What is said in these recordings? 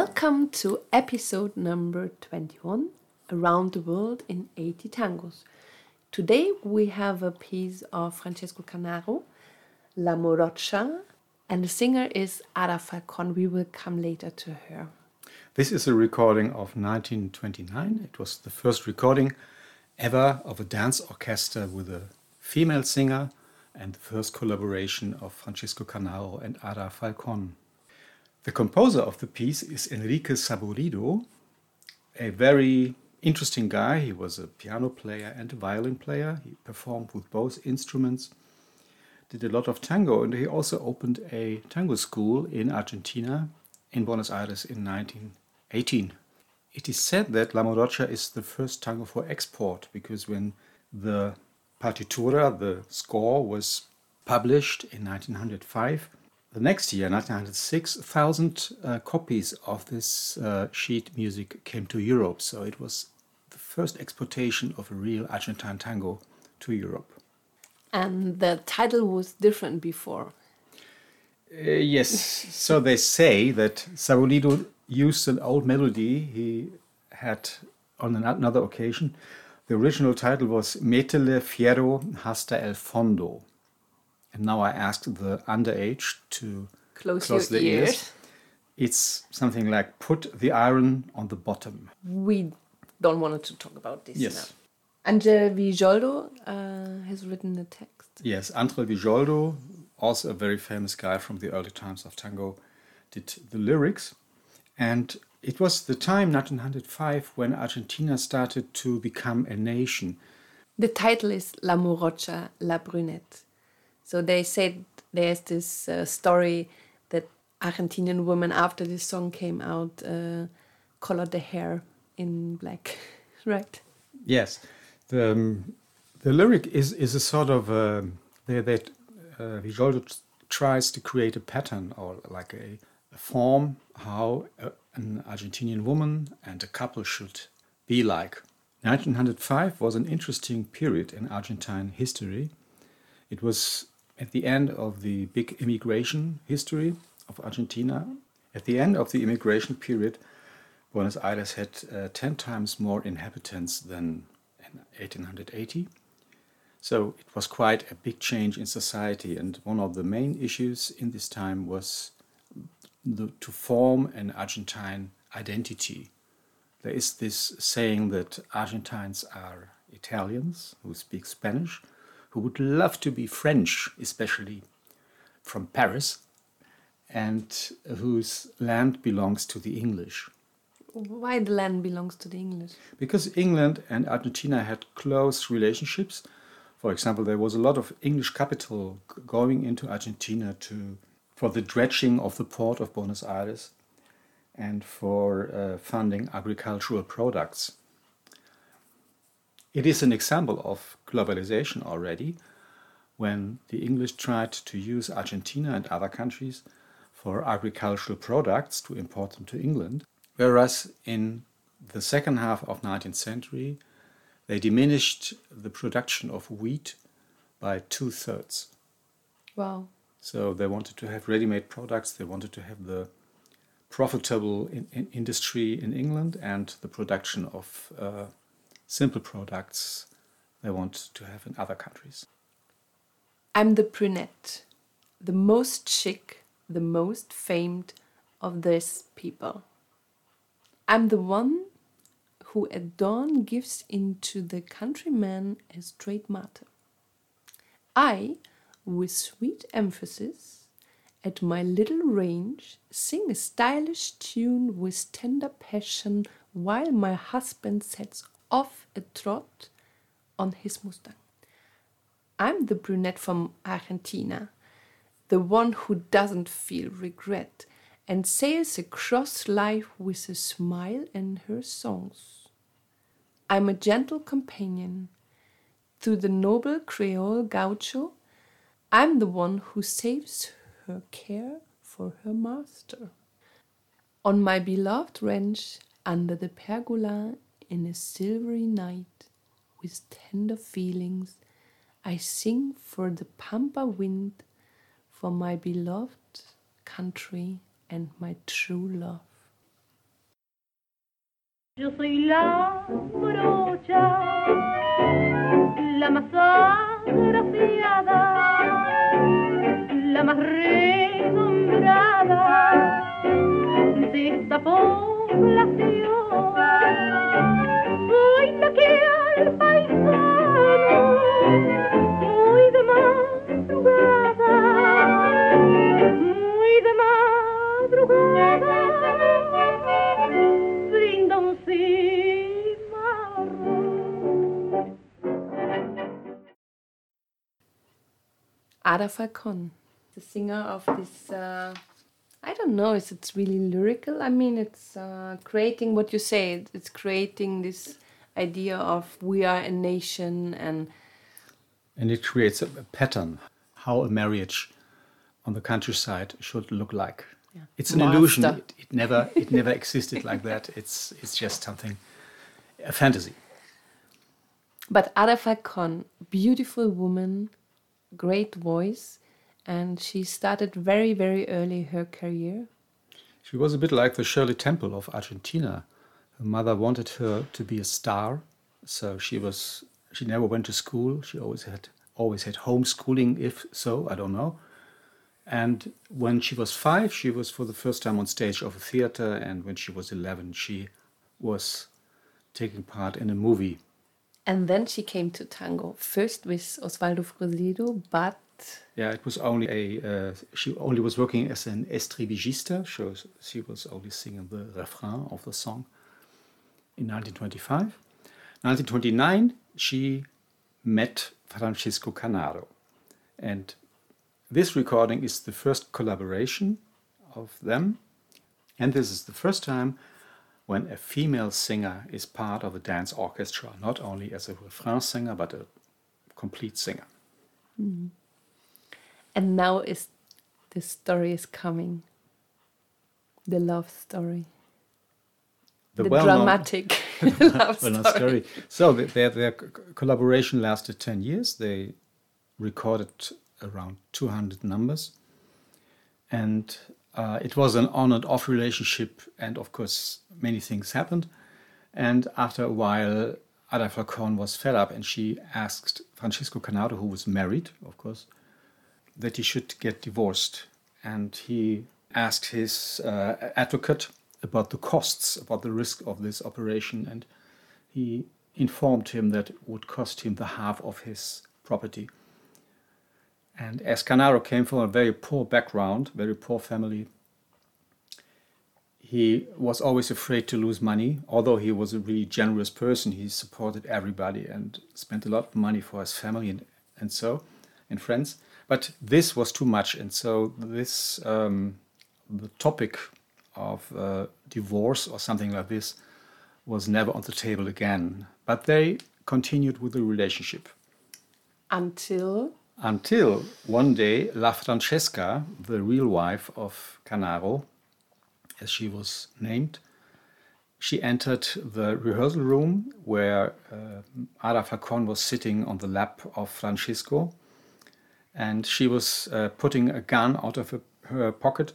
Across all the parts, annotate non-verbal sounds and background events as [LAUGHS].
Welcome to episode number 21 Around the World in 80 Tangos. Today we have a piece of Francisco Canaro, La Morocha, and the singer is Ada Falcon. We will come later to her. This is a recording of 1929. It was the first recording ever of a dance orchestra with a female singer and the first collaboration of Francisco Canaro and Ada Falcon. The composer of the piece is Enrique Saborido, a very interesting guy. He was a piano player and a violin player. He performed with both instruments, did a lot of tango, and he also opened a tango school in Argentina, in Buenos Aires in 1918. It is said that La Morocha is the first tango for export because when the partitura, the score, was published in 1905, the next year, 1906, 1,000 uh, copies of this uh, sheet music came to Europe. So it was the first exportation of a real Argentine tango to Europe. And the title was different before. Uh, yes, so they say that Saborido used an old melody he had on another occasion. The original title was Metele Fierro hasta el fondo. And now I asked the underage to Close, close your the ears. ears. It's something like put the iron on the bottom. We don't want to talk about this Yes. now. Angel Villoldo uh, has written the text. Yes, Andre Villoldo, also a very famous guy from the early times of tango, did the lyrics. And it was the time, 1905, when Argentina started to become a nation. The title is La Morocha, La Brunette. So they said there's this uh, story that Argentinian women, after this song came out, uh, colored the hair in black, [LAUGHS] right? Yes, the, um, the lyric is, is a sort of uh, that uh, tries to create a pattern or like a, a form how a, an Argentinian woman and a couple should be like. 1905 was an interesting period in Argentine history. It was at the end of the big immigration history of Argentina. At the end of the immigration period, Buenos Aires had uh, 10 times more inhabitants than in 1880. So it was quite a big change in society, and one of the main issues in this time was the, to form an Argentine identity. There is this saying that Argentines are Italians who speak Spanish, who would love to be French, especially from Paris, and whose land belongs to the English. Why the land belongs to the English? Because England and Argentina had close relationships. For example, there was a lot of English capital going into Argentina to for the dredging of the port of Buenos Aires and for uh, funding agricultural products. It is an example of globalization already when the English tried to use Argentina and other countries for agricultural products to import them to England, whereas in the second half of 19th century they diminished the production of wheat by two thirds. Wow. So they wanted to have ready-made products. They wanted to have the profitable in, in industry in England and the production of uh, simple products they want to have in other countries. I'm the brunette, the most chic, the most famed of this people. I'm the one who at dawn gives into the countryman a straight matter. I, with sweet emphasis, at my little range, sing a stylish tune with tender passion while my husband sets off a trot on his Mustang. I'm the brunette from Argentina, the one who doesn't feel regret and sails across life with a smile and her songs. I'm a gentle companion to the noble Creole gaucho. I'm the one who saves her care for her master. On my beloved ranch, under the pergola in a silvery night, with tender feelings, I sing for the pampa wind, for my beloved country and my true love. Yo soy la morocha, la más agraciada, la más renombrada de esta población. Ada Falcon, the singer of this. Uh, I don't know if it's really lyrical. I mean, it's uh, creating what you say. It's creating this idea of we are a nation and And it creates a, pattern how a marriage on the countryside should look like. It's an illusion. It, it never it never existed like that. It's it's just something a fantasy. But Ada Falcon, beautiful woman, great voice, and she started very, very early her career. She was a bit like the Shirley Temple of Argentina. Her mother wanted her to be a star, so she was she never went to school. She always had always had homeschooling, if so, I don't know. And when she was five, she was for the first time on stage of a theater, and when she was eleven, she was taking part in a movie. And then she came to tango, first with Osvaldo Fresedo, but Yeah, it was only a. Uh, she only was working as an estribillista, so she was only singing the refrain of the song. In 1925, 1929, she met Francisco Canaro, and this recording is the first collaboration of them, and this is the first time when a female singer is part of a dance orchestra, not only as a refrain singer but a complete singer. Mm. and now is the story is coming. The love story. The The, dramatic [LAUGHS] love well, story. So th- their, their collaboration lasted 10 years. They recorded around 200 numbers. And uh, it was an on and off relationship. And of course, many things happened. And after a while, Ada Falcon was fed up and she asked Francisco Canaro, who was married, of course, that he should get divorced. And he asked his uh, advocate about the costs, about the risk of this operation. And he informed him that it would cost him the half of his property. And as Canaro came from a very poor background, very poor family, he was always afraid to lose money. Although he was a really generous person, he supported everybody and spent a lot of money for his family and, and so, and friends. But this was too much, and so this um, the topic of uh, divorce or something like this was never on the table again. But they continued with the relationship. Until? Until one day La Francesa, the real wife of Canaro, as she was named, she entered the rehearsal room where uh, Ada Falcon was sitting on the lap of Francisco, and she was uh, putting a gun out of her, her pocket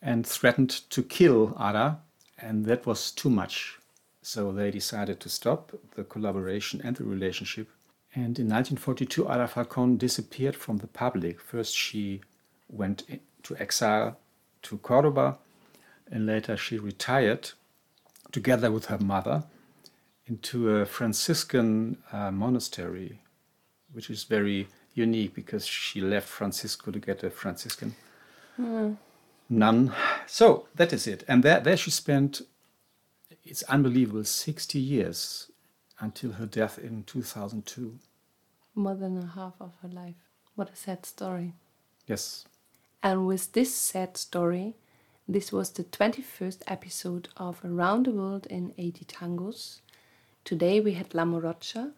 and threatened to kill Ada, and that was too much. So they decided to stop the collaboration and the relationship. And in 1942, Ada Falcon disappeared from the public. First, she went to exile to Cordoba, and later she retired together with her mother into a Franciscan uh, monastery, which is very unique because she left Francisco to get a Franciscan nun. So that is it. And there, there she spent, it's unbelievable, 60 years until her death in 2002. more than a half of her life. What a sad story. Yes. And with this sad story, this was the 21st episode of Around the World in 80 Tangos. Today we had La Morocha,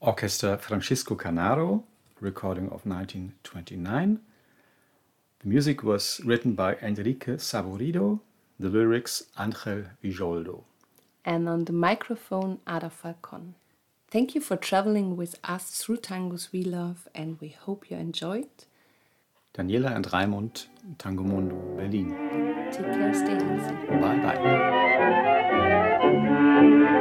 Orchestra Francisco Canaro, recording of 1929. The music was written by Enrique Saborido, the lyrics Angel Villoldo. And on the microphone, Ada Falcon. Thank you for traveling with us through tangos we love, and we hope you enjoyed. Daniela and Raimund, Tango Mondo, Berlin. Take care, stay healthy. Bye bye.